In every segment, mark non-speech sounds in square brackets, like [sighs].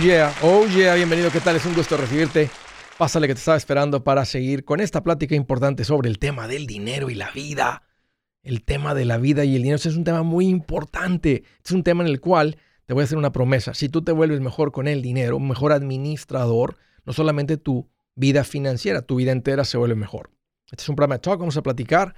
Yeah, oh yeah, bienvenido, ¿qué tal? Es un gusto recibirte. Pásale que te estaba esperando para seguir con esta plática importante sobre el tema del dinero y la vida. El tema de la vida y el dinero es un tema muy importante. Es un tema en el cual te voy a hacer una promesa. Si tú te vuelves mejor con el dinero, mejor administrador, no solamente tu vida financiera, tu vida entera se vuelve mejor. Este es un programa de vamos a platicar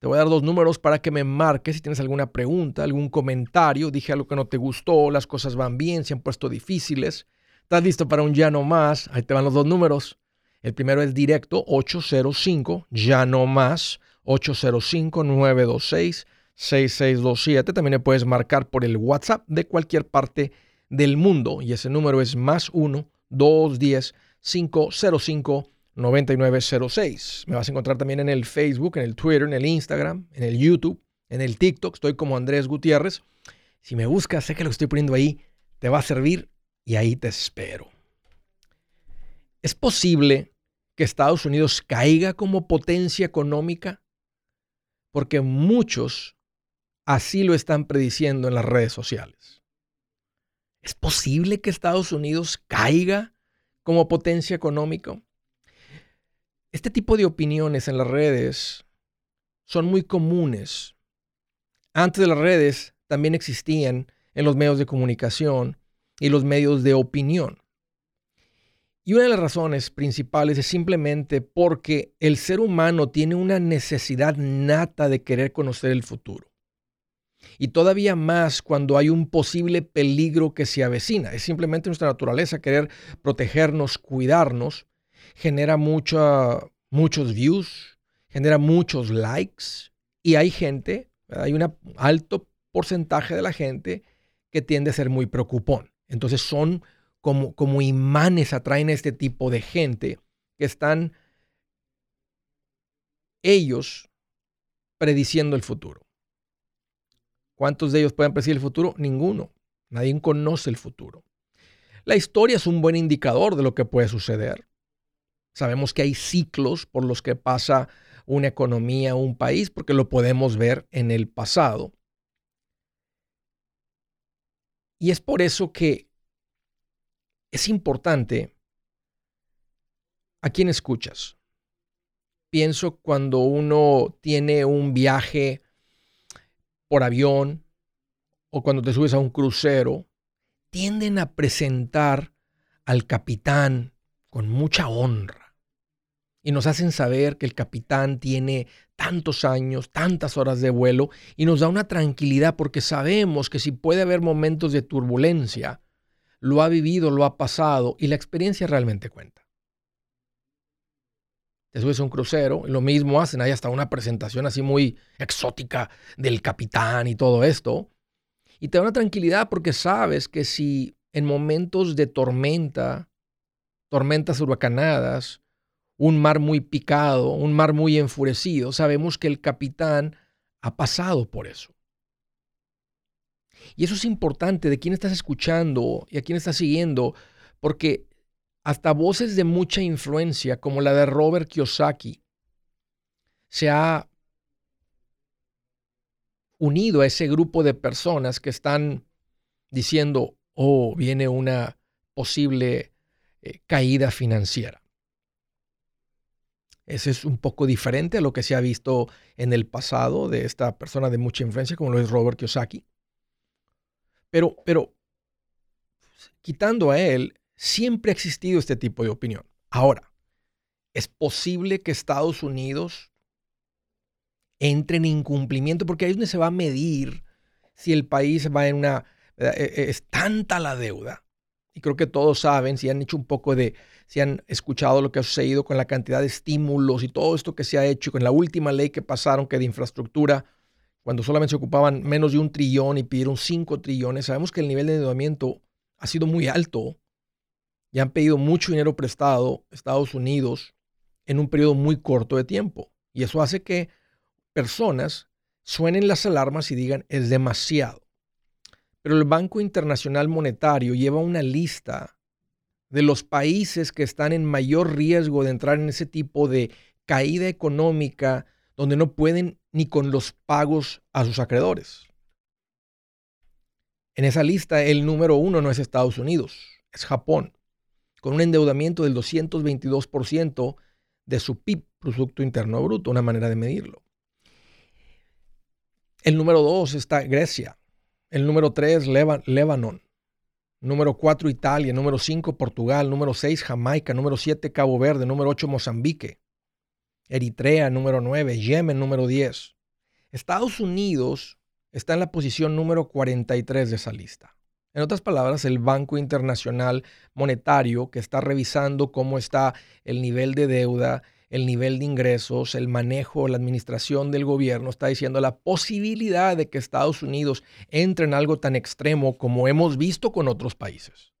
te voy a dar dos números para que me marques si tienes alguna pregunta, algún comentario. Dije algo que no te gustó, las cosas van bien, se han puesto difíciles. ¿Estás listo para un ya no más? Ahí te van los dos números. El primero es directo 805, ya no más, 805-926-6627. También me puedes marcar por el WhatsApp de cualquier parte del mundo y ese número es más 1-210-505. 9906. Me vas a encontrar también en el Facebook, en el Twitter, en el Instagram, en el YouTube, en el TikTok. Estoy como Andrés Gutiérrez. Si me buscas, sé que lo que estoy poniendo ahí te va a servir y ahí te espero. ¿Es posible que Estados Unidos caiga como potencia económica? Porque muchos así lo están prediciendo en las redes sociales. ¿Es posible que Estados Unidos caiga como potencia económica? Este tipo de opiniones en las redes son muy comunes. Antes de las redes también existían en los medios de comunicación y los medios de opinión. Y una de las razones principales es simplemente porque el ser humano tiene una necesidad nata de querer conocer el futuro. Y todavía más cuando hay un posible peligro que se avecina. Es simplemente nuestra naturaleza querer protegernos, cuidarnos genera mucha, muchos views, genera muchos likes y hay gente, hay un alto porcentaje de la gente que tiende a ser muy preocupón. Entonces son como, como imanes, atraen a este tipo de gente que están ellos prediciendo el futuro. ¿Cuántos de ellos pueden predecir el futuro? Ninguno. Nadie conoce el futuro. La historia es un buen indicador de lo que puede suceder. Sabemos que hay ciclos por los que pasa una economía, un país, porque lo podemos ver en el pasado. Y es por eso que es importante a quién escuchas. Pienso cuando uno tiene un viaje por avión o cuando te subes a un crucero, tienden a presentar al capitán con mucha honra y nos hacen saber que el capitán tiene tantos años, tantas horas de vuelo y nos da una tranquilidad porque sabemos que si puede haber momentos de turbulencia, lo ha vivido, lo ha pasado y la experiencia realmente cuenta. Te subes a un crucero, y lo mismo hacen, hay hasta una presentación así muy exótica del capitán y todo esto. Y te da una tranquilidad porque sabes que si en momentos de tormenta, tormentas huracanadas, un mar muy picado, un mar muy enfurecido, sabemos que el capitán ha pasado por eso. Y eso es importante de quién estás escuchando y a quién estás siguiendo, porque hasta voces de mucha influencia, como la de Robert Kiyosaki, se ha unido a ese grupo de personas que están diciendo, oh, viene una posible eh, caída financiera. Ese es un poco diferente a lo que se ha visto en el pasado de esta persona de mucha influencia, como lo es Robert Kiyosaki. Pero, pero, quitando a él, siempre ha existido este tipo de opinión. Ahora, ¿es posible que Estados Unidos entre en incumplimiento? Porque ahí es donde se va a medir si el país va en una... E, e, es tanta la deuda. Y creo que todos saben, si han hecho un poco de si han escuchado lo que ha sucedido con la cantidad de estímulos y todo esto que se ha hecho con la última ley que pasaron, que de infraestructura, cuando solamente se ocupaban menos de un trillón y pidieron cinco trillones, sabemos que el nivel de endeudamiento ha sido muy alto y han pedido mucho dinero prestado Estados Unidos en un periodo muy corto de tiempo. Y eso hace que personas suenen las alarmas y digan es demasiado. Pero el Banco Internacional Monetario lleva una lista de los países que están en mayor riesgo de entrar en ese tipo de caída económica donde no pueden ni con los pagos a sus acreedores. En esa lista el número uno no es Estados Unidos, es Japón, con un endeudamiento del 222% de su PIB, Producto Interno Bruto, una manera de medirlo. El número dos está Grecia, el número tres Lebanon, número cuatro Italia, número cinco Portugal, número seis Jamaica, número siete Cabo Verde, número ocho Mozambique, Eritrea, número nueve Yemen, número diez. Estados Unidos está en la posición número 43 de esa lista. En otras palabras, el Banco Internacional Monetario, que está revisando cómo está el nivel de deuda, el nivel de ingresos, el manejo, la administración del gobierno, está diciendo la posibilidad de que Estados Unidos entre en algo tan extremo como hemos visto con otros países.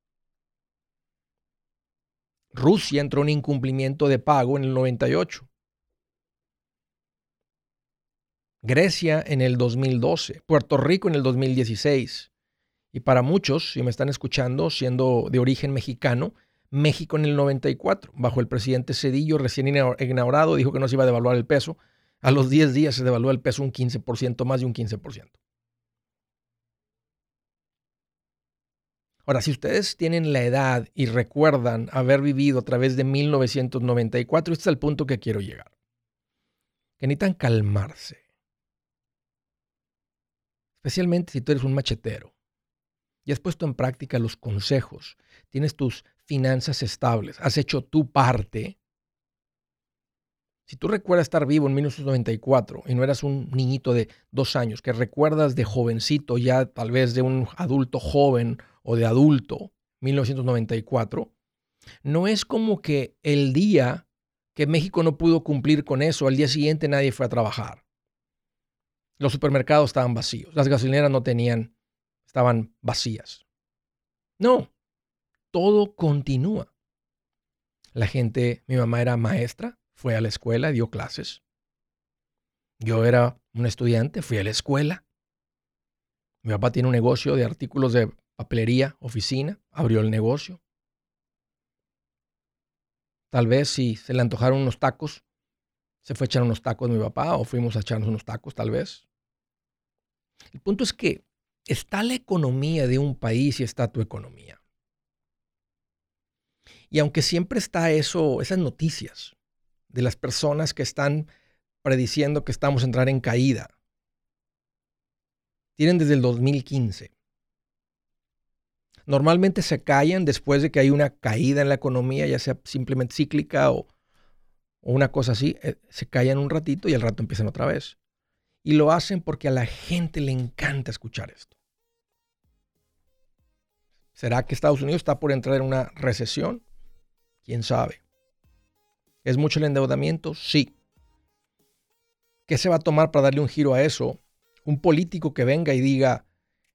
Rusia entró en incumplimiento de pago en el 98. Grecia en el 2012, Puerto Rico en el 2016. Y para muchos, si me están escuchando, siendo de origen mexicano, México en el 94, bajo el presidente Cedillo, recién inaugurado, dijo que no se iba a devaluar el peso. A los 10 días se devaluó el peso un 15%, más de un 15%. Ahora, si ustedes tienen la edad y recuerdan haber vivido a través de 1994, este es el punto que quiero llegar. Que necesitan calmarse especialmente si tú eres un machetero y has puesto en práctica los consejos, tienes tus finanzas estables, has hecho tu parte. Si tú recuerdas estar vivo en 1994 y no eras un niñito de dos años, que recuerdas de jovencito, ya tal vez de un adulto joven o de adulto, 1994, no es como que el día que México no pudo cumplir con eso, al día siguiente nadie fue a trabajar. Los supermercados estaban vacíos, las gasolineras no tenían, estaban vacías. No, todo continúa. La gente, mi mamá era maestra, fue a la escuela, dio clases. Yo era un estudiante, fui a la escuela. Mi papá tiene un negocio de artículos de papelería, oficina, abrió el negocio. Tal vez si se le antojaron unos tacos, se fue a echar unos tacos mi papá o fuimos a echarnos unos tacos tal vez. El punto es que está la economía de un país y está tu economía. Y aunque siempre está eso, esas noticias de las personas que están prediciendo que estamos a entrar en caída, tienen desde el 2015. Normalmente se callan después de que hay una caída en la economía, ya sea simplemente cíclica o, una cosa así, eh, se callan un ratito y al rato empiezan otra vez. Y lo hacen porque a la gente le encanta escuchar esto. ¿Será que Estados Unidos está por entrar en una recesión? ¿Quién sabe? ¿Es mucho el endeudamiento? Sí. ¿Qué se va a tomar para darle un giro a eso? Un político que venga y diga,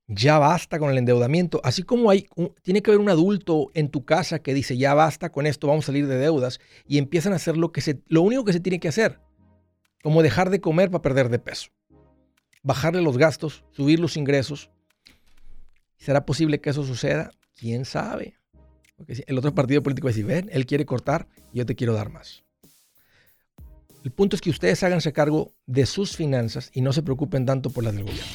ya basta con el endeudamiento. Así como hay, tiene que haber un adulto en tu casa que dice, ya basta con esto, vamos a salir de deudas, y empiezan a hacer lo que se, lo único que se tiene que hacer, como dejar de comer para perder de peso. Bajarle los gastos, subir los ingresos. ¿Será posible que eso suceda? ¿Quién sabe? El otro partido político va a decir, ven, él quiere cortar, yo te quiero dar más. El punto es que ustedes háganse cargo de sus finanzas y no se preocupen tanto por las del gobierno.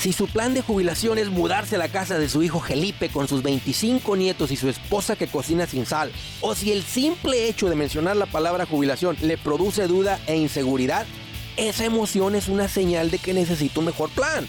Si su plan de jubilación es mudarse a la casa de su hijo Felipe con sus 25 nietos y su esposa que cocina sin sal, o si el simple hecho de mencionar la palabra jubilación le produce duda e inseguridad, esa emoción es una señal de que necesita un mejor plan.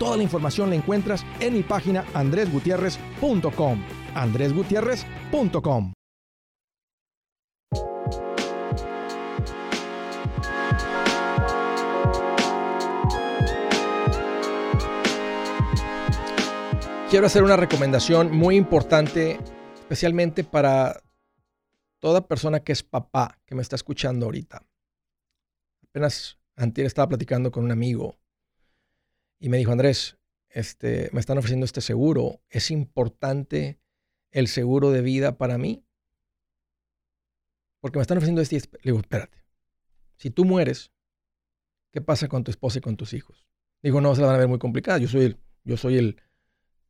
Toda la información la encuentras en mi página andresgutierrez.com. andresgutierrez.com. Quiero hacer una recomendación muy importante, especialmente para toda persona que es papá, que me está escuchando ahorita. Apenas antes estaba platicando con un amigo y me dijo, Andrés, este, me están ofreciendo este seguro. ¿Es importante el seguro de vida para mí? Porque me están ofreciendo este... Le digo, espérate. Si tú mueres, ¿qué pasa con tu esposa y con tus hijos? Digo, no, se la van a ver muy complicada. Yo soy el, yo soy el,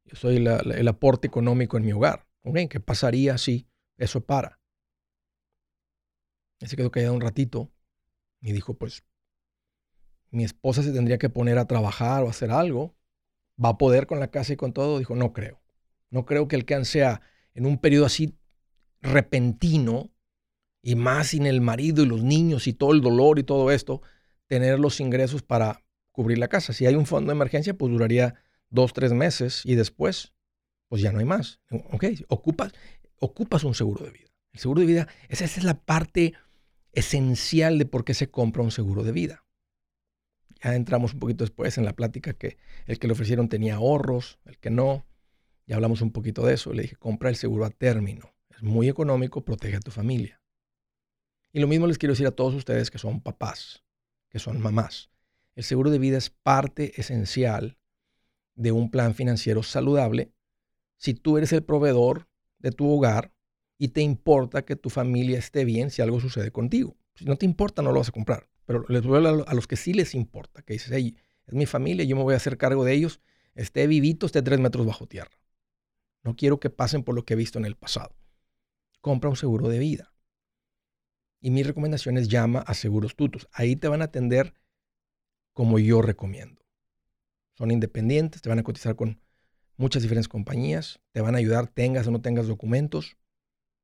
yo soy el aporte económico en mi hogar. ¿Qué pasaría si eso para? Y se quedó callado un ratito y dijo, pues mi esposa se tendría que poner a trabajar o hacer algo, va a poder con la casa y con todo. Dijo, no creo. No creo que el sea en un periodo así repentino y más sin el marido y los niños y todo el dolor y todo esto, tener los ingresos para cubrir la casa. Si hay un fondo de emergencia, pues duraría dos, tres meses y después, pues ya no hay más. Ok, ocupas, ocupas un seguro de vida. El seguro de vida, esa es la parte esencial de por qué se compra un seguro de vida. Ya entramos un poquito después en la plática que el que le ofrecieron tenía ahorros, el que no. Ya hablamos un poquito de eso. Le dije, compra el seguro a término. Es muy económico, protege a tu familia. Y lo mismo les quiero decir a todos ustedes que son papás, que son mamás. El seguro de vida es parte esencial de un plan financiero saludable si tú eres el proveedor de tu hogar y te importa que tu familia esté bien si algo sucede contigo. Si no te importa, no lo vas a comprar. Pero les voy a, los que sí les importa, que dices, hey, es mi familia, yo me voy a hacer cargo de ellos, esté vivito, esté tres metros bajo tierra. No quiero que pasen por lo que he visto en el pasado. Compra un seguro de vida. Y mi recomendación es llama a Seguros Tutos. Ahí te van a atender como yo recomiendo. Son independientes, te van a cotizar con muchas diferentes compañías, te van a ayudar, tengas o no tengas documentos.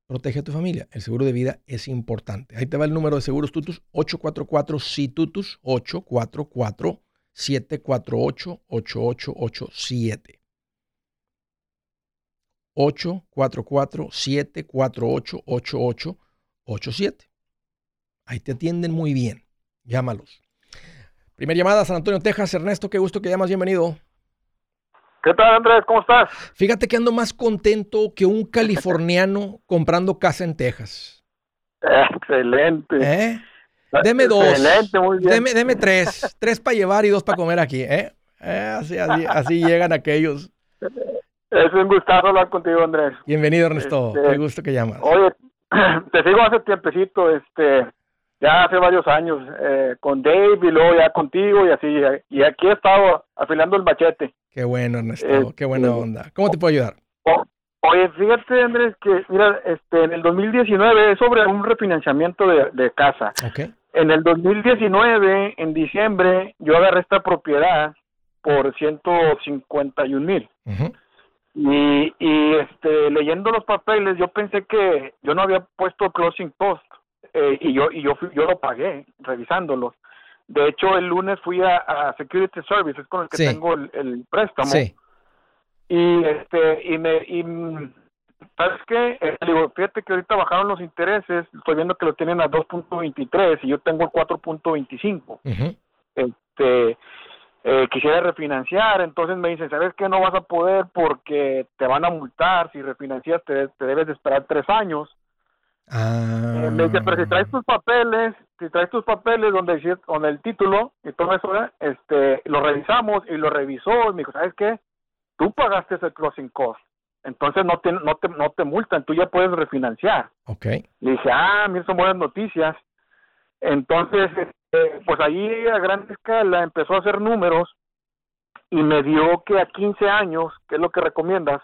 Protege a tu familia. El seguro de vida es importante. Ahí te va el número de seguros tutus 844 tutus 844 748 8887. 844 748 8887. Ahí te atienden muy bien. Llámalos. Primera llamada, San Antonio, Texas. Ernesto, qué gusto que llamas. Bienvenido. ¿Qué tal, Andrés? ¿Cómo estás? Fíjate que ando más contento que un californiano [laughs] comprando casa en Texas. Excelente. ¿Eh? Deme dos. Excelente, muy bien. Deme, tres. tres para llevar y dos para comer aquí. ¿eh? eh así, así, llegan aquellos. Es un gustazo hablar contigo, Andrés. Bienvenido, Ernesto. Este, Qué gusto que llamas. Oye, [clears throat] te sigo hace tiempecito, este, ya hace varios años, eh, con Dave y luego ya contigo y así. Y aquí he estado afilando el machete. Qué bueno, Ernesto, qué buena este, onda. ¿Cómo te puedo ayudar? oye, fíjate, Andrés, que mira, este, en el 2019 es sobre un refinanciamiento de, casa. Okay. En el 2019, en diciembre, yo agarré esta propiedad por 151 mil. Y, y este, leyendo los papeles, yo pensé que yo no había puesto closing cost eh, y yo y yo yo lo pagué revisándolos. De hecho, el lunes fui a, Security Services con el que tengo el, préstamo. Y este y me y ¿sabes qué? Eh, digo, fíjate que ahorita bajaron los intereses, estoy viendo que lo tienen a 2.23 y yo tengo el 4.25. Este eh, quisiera refinanciar, entonces me dicen, ¿sabes qué? No vas a poder porque te van a multar, si refinancias te, te debes de esperar tres años Ah. Eh, me dice, pero si traes tus papeles, si traes tus papeles donde con el título y todo eso, ¿eh? este, lo revisamos y lo revisó y me dijo, ¿sabes qué? Tú pagaste ese closing cost, entonces no te, no te, no te multan, tú ya puedes refinanciar. Ok. Le dije, ah, mira, son buenas noticias. Entonces, este, pues ahí a gran escala empezó a hacer números y me dio que a 15 años, que es lo que recomiendas,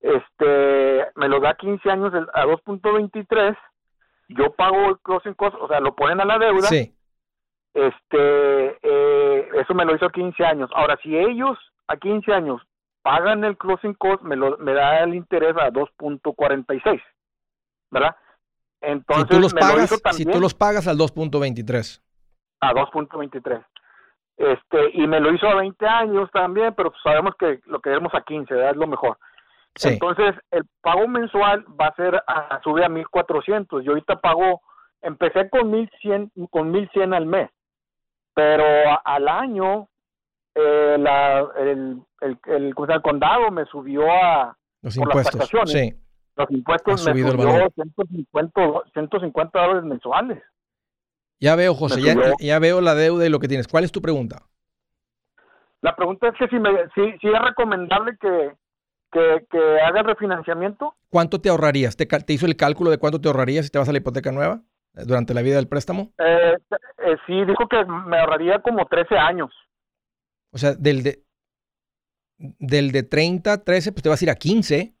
este, me lo da a 15 años a 2.23, yo pago el closing cost, o sea, lo ponen a la deuda, Sí. este, eh, eso me lo hizo a 15 años. Ahora, si ellos a 15 años pagan el closing cost, me, lo, me da el interés a 2.46, ¿verdad? Si Entonces, tú los me lo pagas, hizo si también tú los pagas al 2.23. a 2.23. Este, y me lo hizo a 20 años también, pero sabemos que lo queremos a 15, ¿verdad? es lo mejor. Sí. Entonces, el pago mensual va a ser, a, sube a 1400. Yo ahorita pago, empecé con 1100, con 1100 al mes, pero a- al año, eh, la, el, el, el, el condado me subió a Los por las impuestos. taxaciones. Sí. los impuestos, Ha me subió valor. 150, 150 dólares mensuales. Ya veo, José, ya, ya veo la deuda y lo que tienes. ¿Cuál es tu pregunta? La pregunta es que si, me, si, si es recomendable que, que, que haga el refinanciamiento. ¿Cuánto te ahorrarías? ¿Te, cal- te hizo el cálculo de cuánto te ahorrarías si te vas a la hipoteca nueva eh, durante la vida del préstamo? Eh, eh, sí, dijo que me ahorraría como 13 años. O sea, del de, del de 30, 13, pues te vas a ir a 15.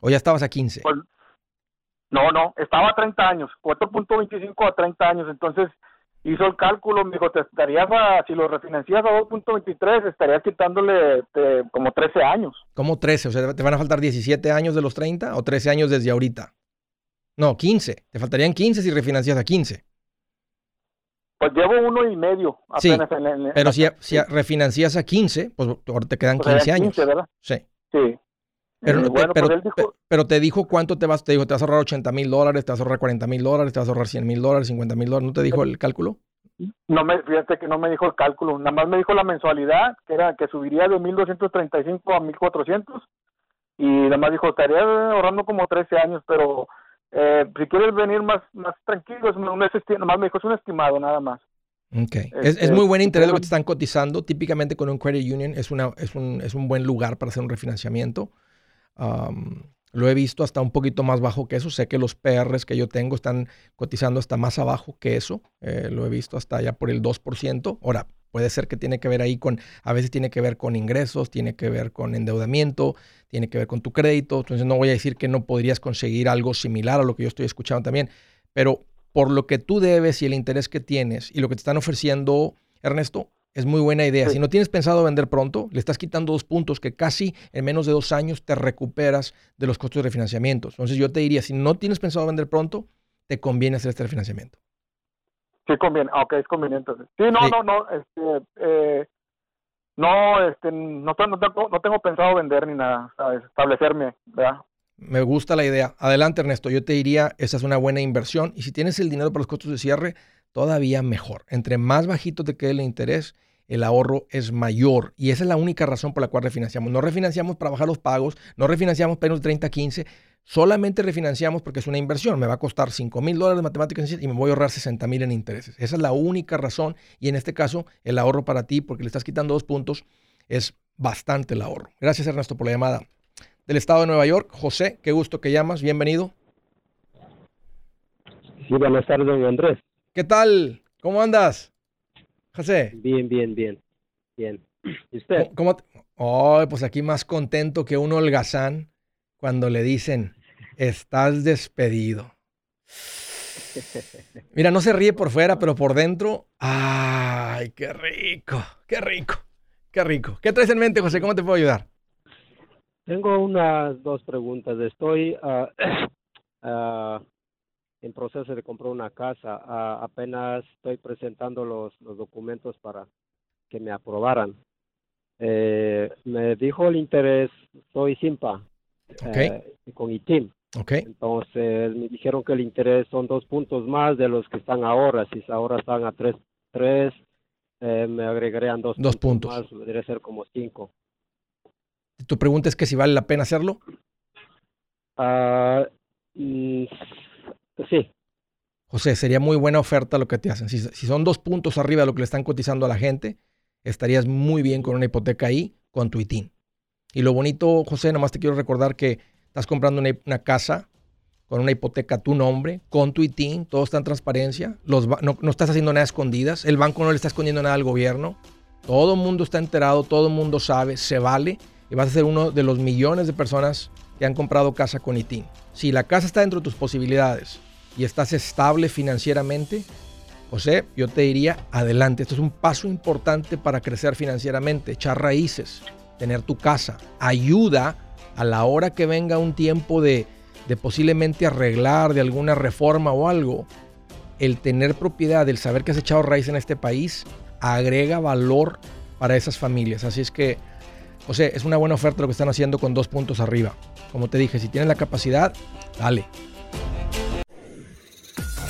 ¿O ya estabas a 15? Pues, no, no, estaba a 30 años, 4.25 a 30 años. Entonces hizo el cálculo, me dijo, te estarías a, si lo refinancias a 2.23, estarías quitándole eh, como 13 años. ¿Cómo 13? O sea, ¿te van a faltar 17 años de los 30 o 13 años desde ahorita? No, 15. Te faltarían 15 si refinancias a 15. Pues llevo uno y medio Sí, apenas en, en- Pero si, sí. si refinancias a 15, pues ahora te quedan sea, 15 años. 15, ¿verdad? Sí. Sí. Pero, Eh, bueno, pero, pues dijo, pe- pero te dijo cuánto te vas, te dijo, te vas a ahorrar 80 mil dólares, te vas a ahorrar 40 mil dólares, te vas a ahorrar 100 mil dólares, 50 mil dólares, ¿no te dijo el cálculo? No me, fíjate que no me dijo el cálculo, nada más me dijo la mensualidad, que era que subiría de 1235 a 1400 y nada más dijo, estaría ahorrando como 13 años, pero eh, si quieres venir más más tranquilo, es un, nada más me dijo, es un estimado nada más. Ok. Es, es Este, muy buen interés lo que te están cotizando. Típicamente con un credit union es, una, es, un, es un buen lugar para hacer un refinanciamiento. Lo he visto hasta un poquito más bajo que eso. Sé que los PRs que yo tengo están cotizando hasta más abajo que eso. Eh, lo he visto hasta allá por el 2%. Ahora, puede ser que tiene que ver ahí con, a veces tiene que ver con ingresos, tiene que ver con endeudamiento, tiene que ver con tu crédito. Entonces no voy a decir que no podrías conseguir algo similar a lo que yo estoy escuchando también. Pero por lo que tú debes y el interés que tienes y lo que te están ofreciendo, Ernesto, es muy buena idea. Sí. Si no tienes pensado vender pronto, le estás quitando dos puntos que casi en menos de dos años te recuperas de los costos de refinanciamiento. Entonces yo te diría, si no tienes pensado vender pronto, te conviene hacer este refinanciamiento. Sí conviene, ah, ok, es conveniente. Sí, no, Sí. no, no, este, eh, no, este, no, tengo- no, tengo, no tengo pensado vender ni nada, ¿sabes? establecerme, ¿verdad? Me gusta la idea. Adelante, Ernesto. Yo te diría, esa es una buena inversión. Y si tienes el dinero para los costos de cierre, todavía mejor. Entre más bajito te quede el interés, el ahorro es mayor. Y esa es la única razón por la cual refinanciamos. No refinanciamos para bajar los pagos, no refinanciamos para irnos de 30 a 15. Solamente refinanciamos porque es una inversión. Me va a costar 5 mil dólares de matemáticas y me voy a ahorrar 60 mil en intereses. Esa es la única razón. Y en este caso, el ahorro para ti, porque le estás quitando dos puntos, es bastante el ahorro. Gracias, Ernesto, por la llamada del estado de Nueva York. José, qué gusto que llamas, bienvenido. Sí, buenas tardes, don Andrés. ¿Qué tal? ¿Cómo andas? José, Bien, bien, bien. Bien. ¿Y usted? ¿cómo- te- Oh, pues aquí más contento que un holgazán cuando le dicen, estás despedido. Mira, no se ríe por fuera, pero por dentro, ¡ay, qué rico! ¡Qué rico! ¡Qué rico! ¿Qué traes en mente, José? ¿Cómo te puedo ayudar? Tengo unas dos preguntas. Estoy ah, [clears throat] ah, en proceso de comprar una casa. Apenas estoy presentando los, los documentos para que me aprobaran. Eh, me dijo el interés, soy SIMPA eh, con ITIM. ¿Ok? Entonces me dijeron que el interés son dos puntos más de los que están ahora. Si ahora están a tres, tres eh, me agregarían dos, Dos puntos. más, debería ser como cinco. Tu pregunta es que si vale la pena hacerlo. Ah, mm, José, sería muy buena oferta lo que te hacen. Si, son dos puntos arriba de lo que le están cotizando a la gente, estarías muy bien con una hipoteca ahí, con tu ITIN. Y lo bonito, José, nomás te quiero recordar que estás comprando una, casa con una hipoteca a tu nombre, con tu ITIN, todo está en transparencia, los, no, no, estás haciendo nada escondidas, el banco no le está escondiendo nada al gobierno, todo el mundo está enterado, todo el mundo sabe, se vale y vas a ser uno de los millones de personas que han comprado casa con ITIN. Si la casa está dentro de tus posibilidades y estás estable financieramente, José, yo te diría, adelante. Esto es un paso importante para crecer financieramente, echar raíces, tener tu casa. Ayuda a la hora que venga un tiempo de, posiblemente arreglar, de alguna reforma o algo. El tener propiedad, el saber que has echado raíz en este país, agrega valor para esas familias. Así es que sea, es una buena oferta lo que están haciendo con dos puntos arriba. Como te dije, si tienes la capacidad, dale.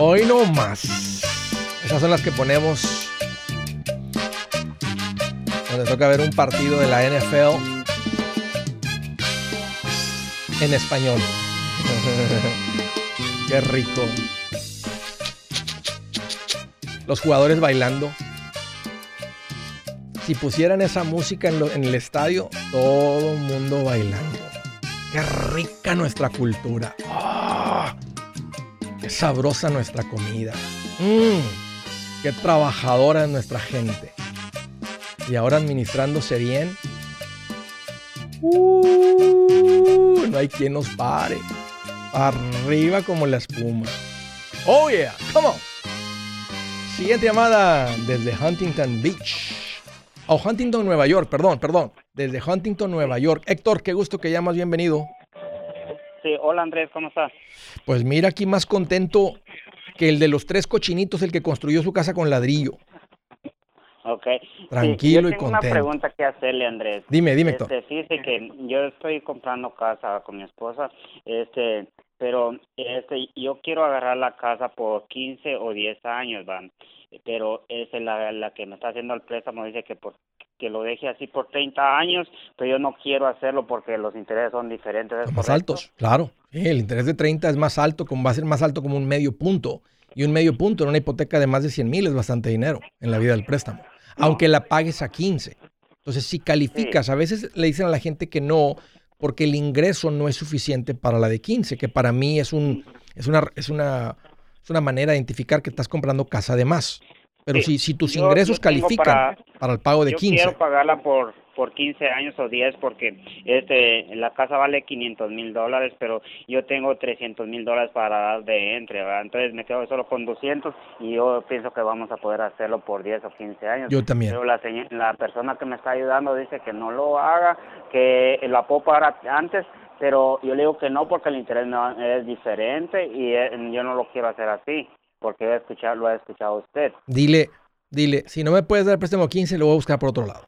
Hoy no más. Esas son las que ponemos cuando toca ver un partido de la NFL en español. [laughs] Qué rico. Los jugadores bailando. Si pusieran esa música en, el estadio, todo el mundo bailando. Qué rica nuestra cultura. Qué sabrosa nuestra comida. Mmm, qué trabajadora es nuestra gente. Y ahora administrándose bien. Uh, no hay quien nos pare. Arriba como la espuma. Oh yeah, come on. Siguiente llamada desde Huntington Beach. O oh, Huntington, Nueva York, perdón, perdón. Desde Huntington, Nueva York. Héctor, qué gusto que llamas, bienvenido. Sí, hola Andrés, ¿cómo estás? Pues mira, aquí más contento que el de los tres cochinitos, el que construyó su casa con ladrillo. Ok. Tranquilo y contento. una pregunta que hacerle, Andrés. Dime, dime, este, Fíjese que yo estoy comprando casa con mi esposa, este, pero este, yo quiero agarrar la casa por 15 o 10 años, van. Pero es la, la que me está haciendo el préstamo dice que por que lo deje así por 30 años, pero yo no quiero hacerlo porque los intereses son diferentes. más altos, claro. el interés de 30 es más alto, como va a ser más alto como un medio punto. Y un medio punto en una hipoteca de más de 100 mil es bastante dinero en la vida del préstamo. Aunque la pagues a 15. Entonces, si calificas, a veces le dicen a la gente que no, porque el ingreso no es suficiente para la de 15, que para mí es, un, es, una, es, una, es una manera de identificar que estás comprando casa de más. Pero si, si tus ingresos califican para, el pago de yo 15. quiero pagarla por, por 15 años o 10 porque este la casa vale 500 mil dólares, pero yo tengo 300 mil dólares para dar de entre, Entonces me quedo solo con 200 y yo pienso que vamos a poder hacerlo por 10 o 15 años. Yo también. Pero la, la persona que me está ayudando dice que no lo haga, que la puedo pagar antes, pero yo le digo que no porque el interés no, es diferente y eh, yo no lo quiero hacer así porque he escuchado, lo ha escuchado usted. Dile, dile, si no me puedes dar el préstamo 15, lo voy a buscar por otro lado.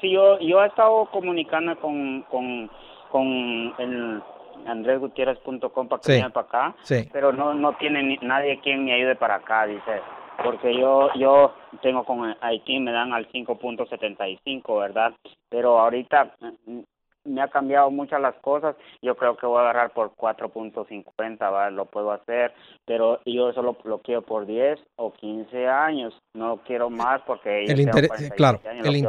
Sí, yo, yo he estado comunicando con, con, con el andresgutierrez.com para que venga para acá, pero no, no tiene nadie quien me ayude para acá, dice, porque yo, yo tengo con Haití, me dan al 5.75, ¿verdad? Pero ahorita me ha cambiado muchas las cosas. Yo creo que voy a agarrar por 4.50, lo puedo hacer, pero yo solo lo quiero por 10 o 15 años. No quiero más porque el interés, claro, el,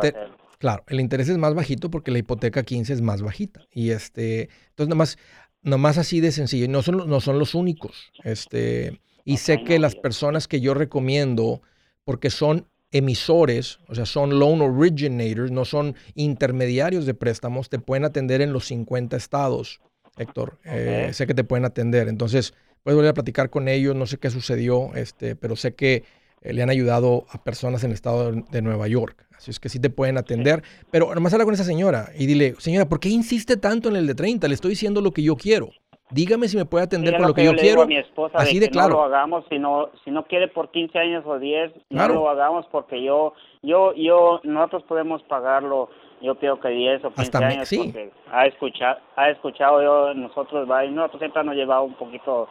Claro, el interés es más bajito porque la hipoteca 15 es más bajita. Y este, entonces nomás, nomás así de sencillo. No son, no son los únicos. Este, y sé que las personas que yo recomiendo, porque son emisores, o sea, son loan originators, no son intermediarios de préstamos, te pueden atender en los 50 estados, Héctor. Eh, sé que te pueden atender. Entonces, puedes volver a platicar con ellos, no sé qué sucedió, este, pero sé que eh, le han ayudado a personas en el estado de, Nueva York. Así es que sí te pueden atender. Pero nomás habla con esa señora y dile, señora, ¿por qué insiste tanto en el de 30? Le estoy diciendo lo que yo quiero. Dígame si me puede atender con lo que, yo, quiero. mi esposa Así de, claro. No lo hagamos si no, si no quiere por 15 años o 10, no lo hagamos porque yo, yo, yo, nosotros podemos pagarlo. Yo creo que 10 o 15 años porque ha escuchado, ha escuchado yo, nosotros, nosotros siempre nos llevado un poquito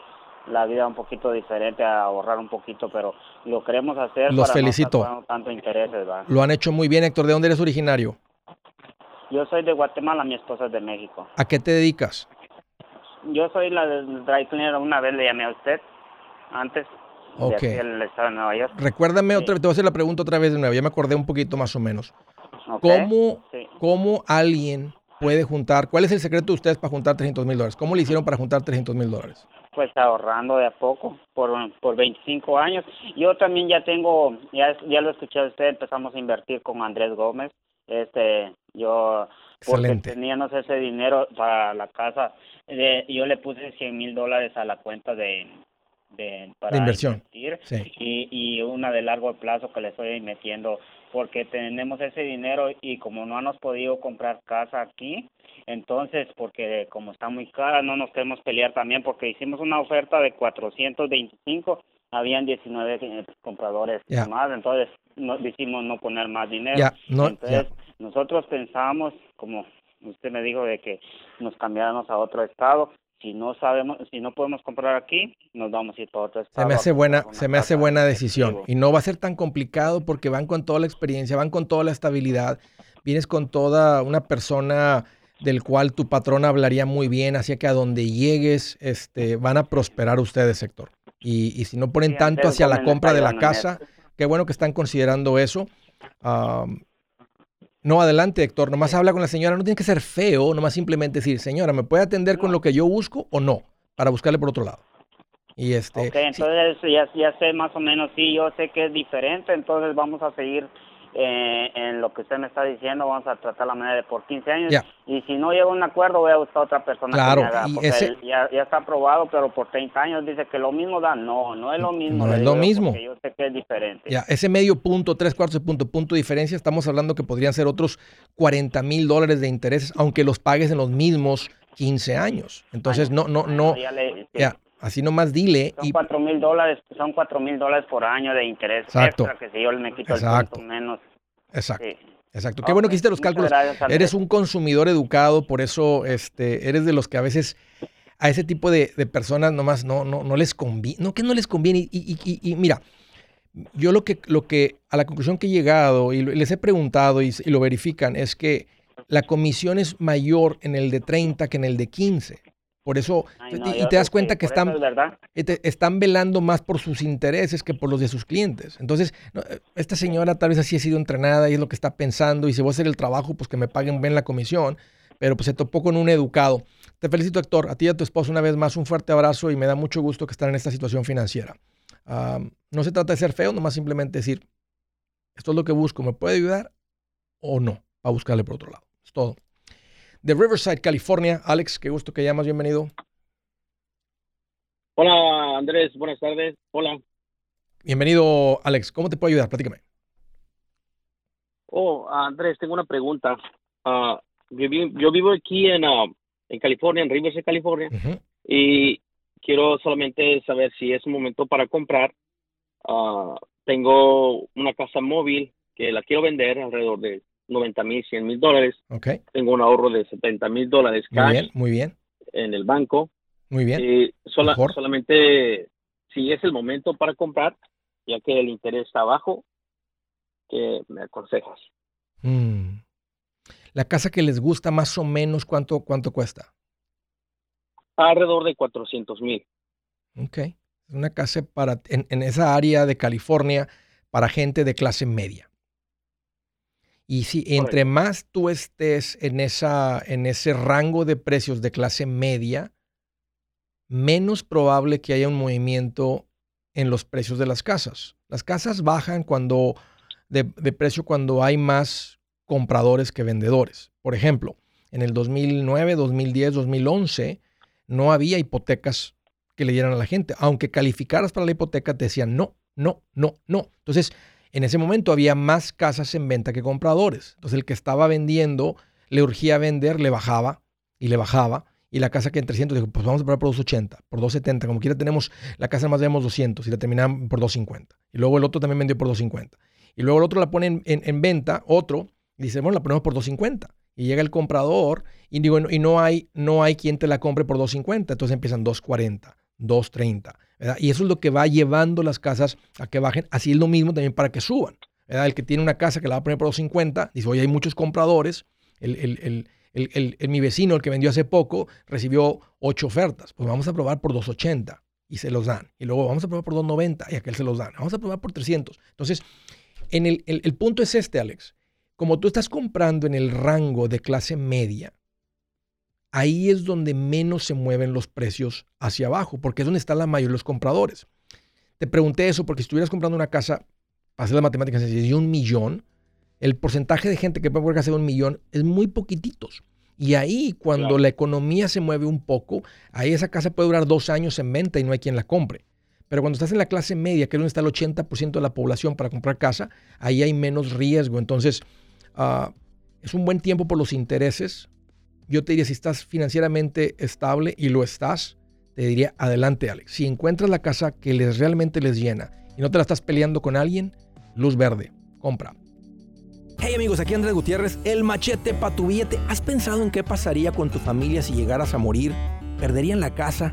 la vida un poquito diferente, a ahorrar un poquito, pero lo queremos hacer. Los felicito. tanto intereses, ¿va? Lo han hecho muy bien, Héctor. ¿De dónde eres originario? Yo soy de Guatemala, mi esposa es de México. ¿A qué te dedicas? Yo soy la del dry cleaner, una vez le llamé a usted, antes. Ok. De estado de Nueva York. Recuérdame otra vez, te voy a hacer la pregunta otra vez de nuevo, ya me acordé un poquito más o menos. ¿Cómo, ¿Cómo alguien puede juntar, cuál es el secreto de ustedes para juntar 300 mil dólares? ¿Cómo le hicieron para juntar 300 mil dólares? Pues ahorrando de a poco por, por 25 años. Yo también ya tengo, ya, ya lo escuché a usted, empezamos a invertir con Andrés Gómez. Este, yo porque teníamos ese dinero para la casa. yo le puse 100 mil dólares a la cuenta de, de, para inversión. y, y una de largo plazo que le estoy metiendo porque tenemos ese dinero y como no hemos podido comprar casa aquí, entonces porque como está muy cara no nos queremos pelear también porque hicimos una oferta de 425, habían 19 eh, compradores más, entonces no, decimos no poner más dinero. entonces nosotros pensamos, como usted me dijo, de que nos cambiáramos a otro estado. Si no sabemos, si no podemos comprar aquí, nos vamos a ir para otro estado. Se me hace buena, se me hace buena decisión. Y no va a ser tan complicado porque van con toda la experiencia, van con toda la estabilidad. Vienes con toda una persona del cual tu patrón hablaría muy bien, así que a donde llegues, este, van a prosperar ustedes, sector. Y, y si no ponen tanto hacia la compra de la casa, qué bueno que están considerando eso. No, adelante, Héctor. Nomás habla con la señora. No tiene que ser feo, nomás simplemente decir, señora, ¿me puede atender con lo que yo busco o no? Para buscarle por otro lado. Y este. Ok, entonces ya, ya sé más o menos, sí, yo sé que es diferente, entonces vamos a seguir eh, en lo que usted me está diciendo, vamos a tratar la manera de por 15 años. Y si no llega a un acuerdo, voy a buscar otra persona claro, que me haga, porque ya, ya, está aprobado, pero por 30 años dice que lo mismo da. No, no es lo mismo. No es lo mismo. Yo sé que es diferente. Ya, ese medio punto, tres cuartos de punto, punto de diferencia, estamos hablando que podrían ser otros 40 mil dólares de intereses, aunque los pagues en los mismos 15 años. Entonces, no, no, no. Ya, Así nomás dile. Son cuatro mil dólares, son cuatro mil dólares por año de interés Exacto. extra que si yo me quito el menos. Exacto. Exacto. Qué bueno que hiciste los cálculos. eres un consumidor educado, por eso este, eres de los que a veces a ese tipo de, personas nomás no, no, no les conviene. No que no les conviene. Y, mira, yo lo que, lo que, a la conclusión que he llegado y les he preguntado y, y lo verifican es que la comisión es mayor en el de 30 que en el de 15. Por eso, y, te das cuenta que están, están velando más por sus intereses que por los de sus clientes. Entonces, esta señora tal vez así ha sido entrenada y es lo que está pensando y si voy a hacer el trabajo, pues que me paguen bien la comisión, pero pues se topó con un educado. Te felicito, Héctor, a ti y a tu esposo una vez más un fuerte abrazo y me da mucho gusto que estén en esta situación financiera. no se trata de ser feo, nomás simplemente decir, esto es lo que busco, ¿me puede ayudar o no? A buscarle por otro lado. Es todo de Riverside, California. Alex, qué gusto que llamas, bienvenido. Hola Andrés, buenas tardes. Hola. Bienvenido Alex, ¿cómo te puedo ayudar? Platícame. Oh, Andrés, tengo una pregunta. Uh, yo, vivo aquí en, uh, en California, en Riverside, California, y quiero solamente saber si es un momento para comprar. Uh, tengo una casa móvil que la quiero vender alrededor de 90 mil, 100 mil dólares. Okay. Tengo un ahorro de 70 mil dólares Muy bien, muy bien. En el banco. Muy bien. Y solamente si es el momento para comprar, ya que el interés está bajo, ¿qué me aconsejas? Mm. La casa que les gusta más o menos, ¿cuánto, cuánto cuesta? Alrededor de 400 mil. Ok. Es una casa para, en esa área de California para gente de clase media. Y si entre más tú estés en, esa, en ese rango de precios de clase media, menos probable que haya un movimiento en los precios de las casas. Las casas bajan cuando de, precio cuando hay más compradores que vendedores. Por ejemplo, en el 2009, 2010, 2011 no había hipotecas que le dieran a la gente. Aunque calificaras para la hipoteca, te decían no, no, no, no. Entonces, en ese momento había más casas en venta que compradores. Entonces, el que estaba vendiendo le urgía vender, le bajaba y le bajaba. Y la casa que en 300 dijo, pues vamos a pagar por 280, por 270. Como quiera tenemos, la casa más vemos 200 y la terminan por 250. Y luego el otro también vendió por 250. Y luego el otro la pone en, venta, otro, y dice, bueno, la ponemos por 250. Y llega el comprador y, digo, y no, hay, no hay quien te la compre por 250. Entonces empiezan 240, 230. Y eso es lo que va llevando las casas a que bajen. Así es lo mismo también para que suban. El que tiene una casa que la va a poner por 250, dice, oye, hay muchos compradores. El, mi vecino, el que vendió hace poco, recibió ocho ofertas. Pues vamos a probar por 280 y se los dan. Y luego vamos a probar por 290 y aquel se los dan. Vamos a probar por 300. Entonces, en el, el, punto es este, Alex. Como tú estás comprando en el rango de clase media, ahí es donde menos se mueven los precios hacia abajo, porque es donde está la mayoría de los compradores. Te pregunté eso porque si estuvieras comprando una casa, para hacer las matemáticas, de un millón, el porcentaje de gente que puede comprar casa de un millón es muy poquititos. Y ahí, cuando la economía se mueve un poco, ahí esa casa puede durar dos años en venta y no hay quien la compre. Pero cuando estás en la clase media, que es donde está el 80% de la población para comprar casa, ahí hay menos riesgo. Entonces, ah, es un buen tiempo por los intereses. Yo te diría, si estás financieramente estable y lo estás, te diría, adelante, Alex. Si encuentras la casa que les realmente les llena y no te la estás peleando con alguien, luz verde, compra. Hey amigos, aquí Andrés Gutiérrez, el machete para tu billete. ¿Has pensado en qué pasaría con tu familia si llegaras a morir? ¿Perderían la casa?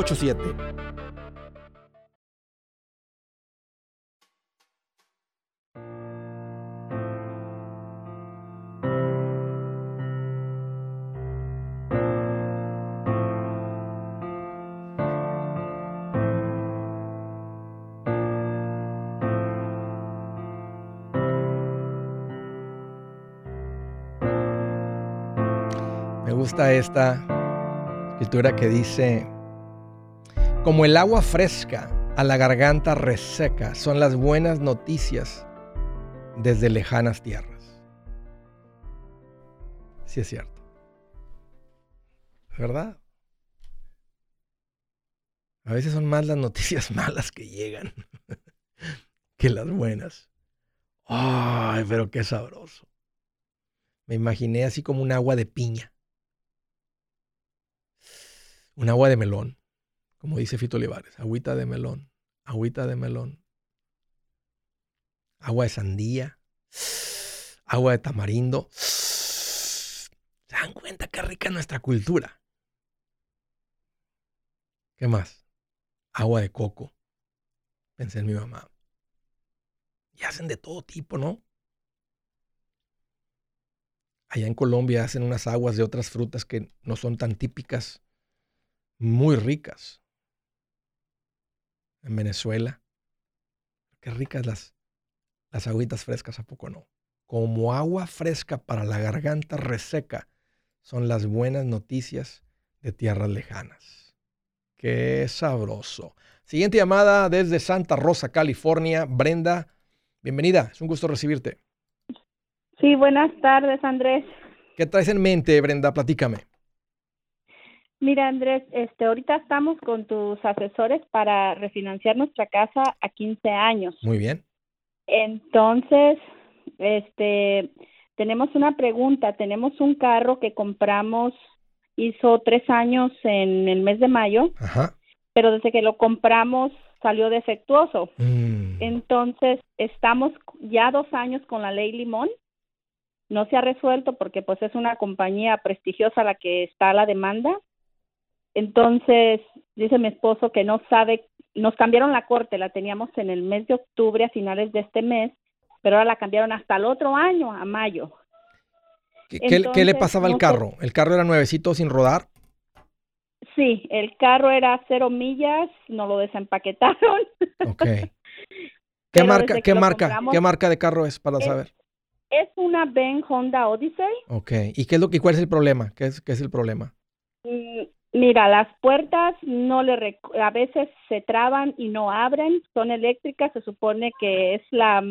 844-748-8887. gusta esta escritura que dice, como el agua fresca a la garganta reseca, son las buenas noticias desde lejanas tierras. Sí es cierto. ¿Verdad? A veces son más las noticias [laughs] malas que llegan [laughs] que las buenas. Ay, pero qué sabroso. Me imaginé así como un agua de piña. Un agua de melón, como dice Fito Olivares, agüita de melón, agüita de melón. Agua de sandía, [sighs] agua de tamarindo. [sighs] ¿Se dan cuenta qué rica es nuestra cultura? ¿Qué más? Agua de coco. Pensé en mi mamá. Y hacen de todo tipo, ¿no? Allá en Colombia hacen unas aguas de otras frutas que no son tan típicas muy ricas. En Venezuela. Qué ricas las, las agüitas frescas, ¿a poco no? Como agua fresca para la garganta reseca son las buenas noticias de tierras lejanas. Qué sabroso. Siguiente llamada desde Santa Rosa, California. Brenda, bienvenida. Es un gusto recibirte. Sí, buenas tardes, Andrés. ¿Qué traes en mente, Brenda? Platícame. Mira, Andrés, este, ahorita estamos con tus asesores para refinanciar nuestra casa a 15 años. Muy bien. Entonces, este, tenemos una pregunta. Tenemos un carro que compramos, hizo tres años en el mes de mayo, pero desde que lo compramos salió defectuoso. Mm. Entonces, estamos ya dos años con la ley Limón. No se ha resuelto porque pues es una compañía prestigiosa la que está a la demanda. Entonces, dice mi esposo que no sabe, nos cambiaron la corte, la teníamos en el mes de octubre a finales de este mes, pero ahora la cambiaron hasta el otro año, a mayo. ¿Qué, le pasaba al carro? ¿El carro era nuevecito sin rodar? Sí, el carro era cero millas, no lo desempaquetaron. Ok. [laughs] ¿Qué marca, qué marca, qué marca de carro es para saber? Es una Ben Honda Odyssey. Ok. ¿Y qué es lo y cuál es el problema? ¿Qué es, qué es el problema? Mira, las puertas no le a veces se traban y no abren, son eléctricas, se supone que es la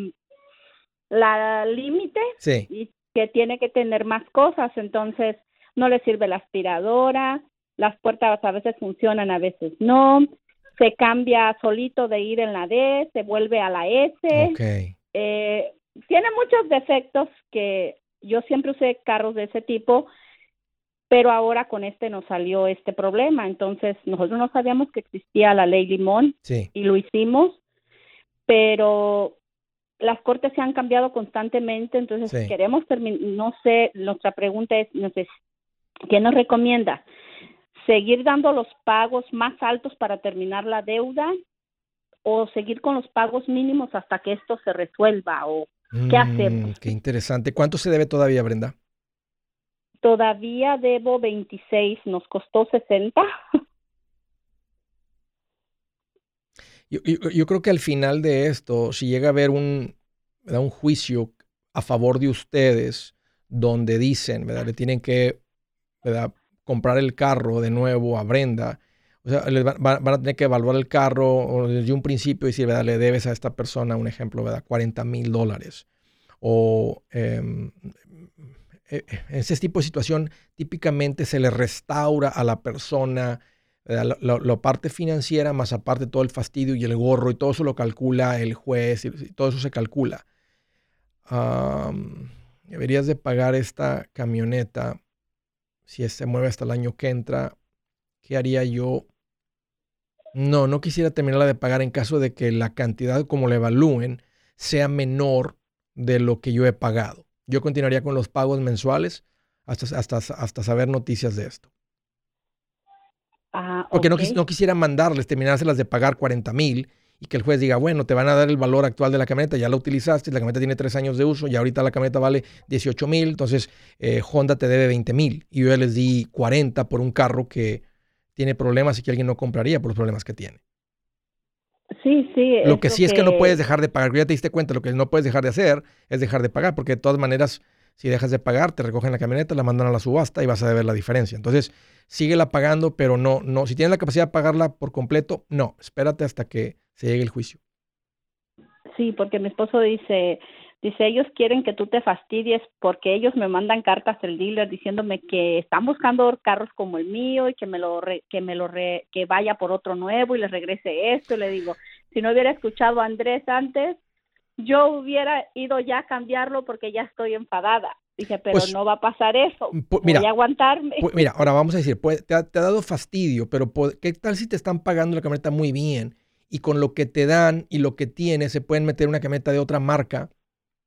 la límite sí. y que tiene que tener más cosas, entonces no le sirve la aspiradora, las puertas a veces funcionan, a veces no, se cambia solito de ir en la D, se vuelve a la S. Eh, tiene muchos defectos que yo siempre usé carros de ese tipo, pero ahora con este nos salió este problema. Entonces, nosotros no sabíamos que existía la ley Limón y lo hicimos, pero las cortes se han cambiado constantemente, entonces queremos terminar, no sé, nuestra pregunta es, no sé, ¿qué nos recomienda? ¿Seguir dando los pagos más altos para terminar la deuda o seguir con los pagos mínimos hasta que esto se resuelva o qué mm, hacemos? Qué interesante. ¿Cuánto se debe todavía, Brenda? Todavía debo 26, nos costó 60. Yo, creo que al final de esto, si llega a haber un, un juicio a favor de ustedes, donde dicen, ¿verdad? Le tienen que comprar el carro de nuevo a Brenda. O sea, van, a tener que evaluar el carro desde un principio y decir, ¿verdad? Le debes a esta persona, un ejemplo, ¿verdad? 40 mil dólares. O em, e, e, en ese tipo de situación, típicamente se le restaura a la persona la, parte financiera, más aparte todo el fastidio y el gorro, y todo eso lo calcula el juez, y, todo eso se calcula. deberías de pagar esta camioneta si se mueve hasta el año que entra. ¿Qué haría yo? No, no quisiera terminarla de pagar en caso de que la cantidad como la evalúen sea menor de lo que yo he pagado. Yo continuaría con los pagos mensuales hasta, hasta, hasta saber noticias de esto. Ah, Porque no, no, quisiera mandarles, terminárselas de pagar 40 mil y que el juez diga, bueno, te van a dar el valor actual de la camioneta, ya la utilizaste, la camioneta tiene tres años de uso, y ahorita la camioneta vale 18 mil, entonces eh, Honda te debe 20 mil y yo ya les di 40 por un carro que tiene problemas y que alguien no compraría por los problemas que tiene. Sí, sí. Lo que sí es que no puedes dejar de pagar, ya te diste cuenta, lo que no puedes dejar de hacer es dejar de pagar, porque de todas maneras si dejas de pagar, te recogen la camioneta, la mandan a la subasta y vas a ver la diferencia. Entonces, síguela pagando, pero no, no, si tienes la capacidad de pagarla por completo, no, espérate hasta que se llegue el juicio. Sí, porque mi esposo dice, dice, ellos quieren que tú te fastidies porque ellos me mandan cartas del dealer diciéndome que están buscando carros como el mío y que me lo que me lo que vaya por otro nuevo y les regrese esto. le digo, si no hubiera escuchado a Andrés antes, yo hubiera ido ya a cambiarlo porque ya estoy enfadada. Dije, pero pues, no va a pasar eso. Voy a aguantarme. mira, ahora vamos a decir, te, ha, dado fastidio, pero ¿qué tal si te están pagando la camioneta muy bien y con lo que te dan y lo que tienes se pueden meter una camioneta de otra marca?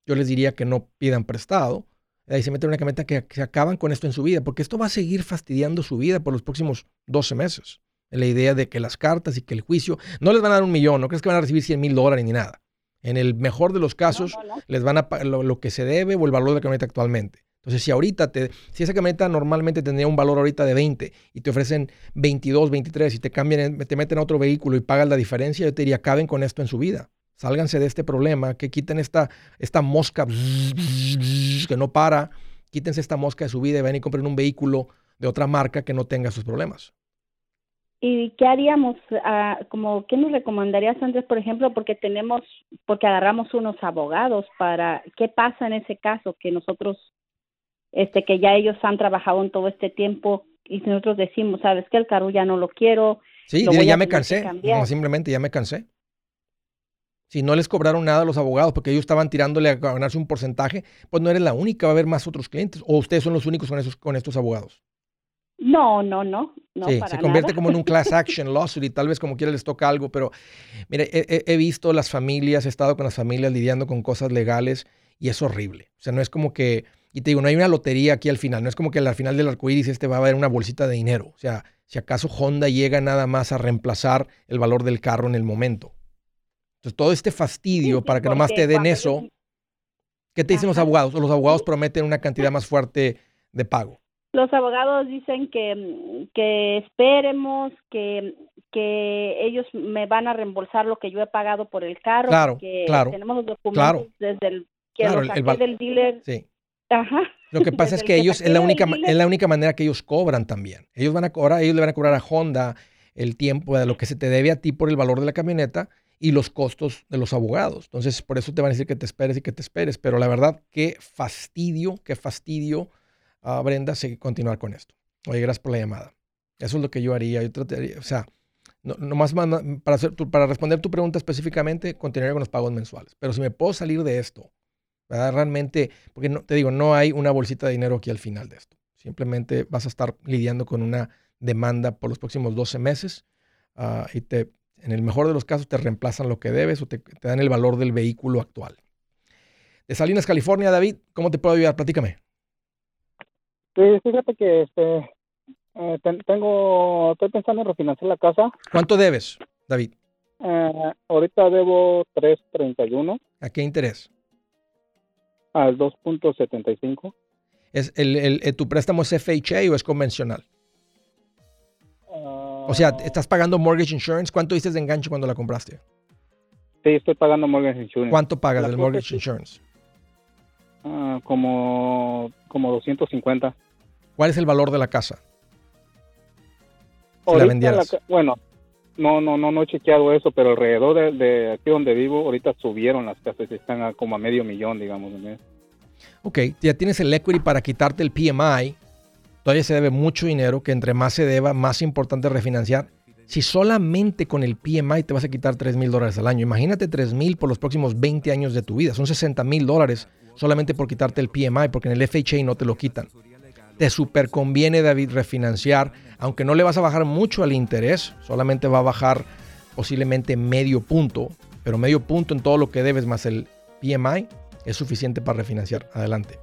Yo les diría que no pidan prestado. Ahí se meten una camioneta que, que acaban con esto en su vida, porque esto va a seguir fastidiando su vida por los próximos 12 meses. La idea de que las cartas y que el juicio no les van a dar un millón, no crees que van a recibir 100 mil dólares ni nada. En el mejor de los casos, les van a pagar lo, que se debe o el valor de la camioneta actualmente. Entonces, si ahorita, te, si esa camioneta normalmente tendría un valor ahorita de 20 y te ofrecen 22, 23 y te cambian, te meten a otro vehículo y pagas la diferencia, yo te diría, acaben con esto en su vida. Sálganse de este problema, que quiten esta, esta mosca que no para, quítense esta mosca de su vida y ven y compren un vehículo de otra marca que no tenga sus problemas. ¿Y qué haríamos? Como, ¿Qué nos recomendarías, Andrés, por ejemplo? Porque tenemos, porque agarramos unos abogados para, ¿qué pasa en ese caso? Que nosotros, este, que ya ellos han trabajado en todo este tiempo y nosotros decimos, ¿sabes qué? El carro ya no lo quiero. Sí, ya me cansé. simplemente ya me cansé. Si no les cobraron nada a los abogados porque ellos estaban tirándole a ganarse un porcentaje, pues no eres la única, va a haber más otros clientes. ¿O ustedes son los únicos con, esos, con estos abogados? No, no, no. no sí, se convierte como en un class [laughs] action lawsuit y tal vez como quiera les toca algo, pero mire, he, visto las familias, he estado con las familias lidiando con cosas legales y es horrible. O sea, no es como que, y te digo, no hay una lotería aquí al final, no es como que al final del arcoíris este va a haber una bolsita de dinero. O sea, si acaso Honda llega nada más a reemplazar el valor del carro en el momento. Entonces, todo este fastidio para que nomás te den eso, ¿qué te dicen los abogados? los abogados prometen una cantidad más fuerte de pago? Los abogados dicen que, que esperemos, que, que ellos me van a reembolsar lo que yo he pagado por el carro. Claro, claro. Tenemos los documentos desde el que lo saqué del dealer. Sí. Ajá. Lo que [laughs] pasa es que ellos, es la, única, es la única manera que ellos cobran también. Ellos van a cobrar, ellos le van a cobrar a Honda el tiempo de lo que se te debe a ti por el valor de la camioneta y los costos de los abogados. Entonces, por eso te van a decir que te esperes y que te esperes. Pero la verdad, qué fastidio, qué fastidio, uh, Brenda, seguir continuar con esto. Oye, gracias por la llamada. Eso es lo que yo haría. Yo trataría, o sea, no, más para, para responder tu pregunta específicamente, continuaría con los pagos mensuales. Pero si me puedo salir de esto, ¿verdad? realmente, porque no, te digo, no hay una bolsita de dinero aquí al final de esto. Simplemente vas a estar lidiando con una demanda por los próximos 12 meses uh, y te en el mejor de los casos te reemplazan lo que debes o te, dan el valor del vehículo actual. De Salinas, California, David, ¿cómo te puedo ayudar? Platícame. Sí, fíjate que este, eh, tengo, estoy pensando en refinanciar la casa. ¿Cuánto debes, David? Eh, ahorita debo 3.31. ¿A qué interés? Al 2.75. ¿Es el, el, ¿Tu préstamo es FHA o es convencional? O sea, ¿estás pagando mortgage insurance? ¿Cuánto dices de enganche cuando la compraste? Sí, estoy pagando mortgage insurance. ¿Cuánto pagas del mortgage insurance? Ah, como, como 250. ¿Cuál es el valor de la casa? Si la vendieras. bueno, no, no, no, no he chequeado eso, pero alrededor de, aquí donde vivo, ahorita subieron las casas y están a como a medio millón, digamos. Ok, ya tienes el equity para quitarte el PMI Todavía se debe mucho dinero, que entre más se deba, más importante refinanciar. Si solamente con el PMI te vas a quitar 3 mil dólares al año, imagínate 3 mil por los próximos 20 años de tu vida. Son 60 mil dólares solamente por quitarte el PMI, porque en el FHA no te lo quitan. Te super conviene, David, refinanciar, aunque no le vas a bajar mucho al interés, solamente va a bajar posiblemente medio punto, pero medio punto en todo lo que debes más el PMI es suficiente para refinanciar. Adelante.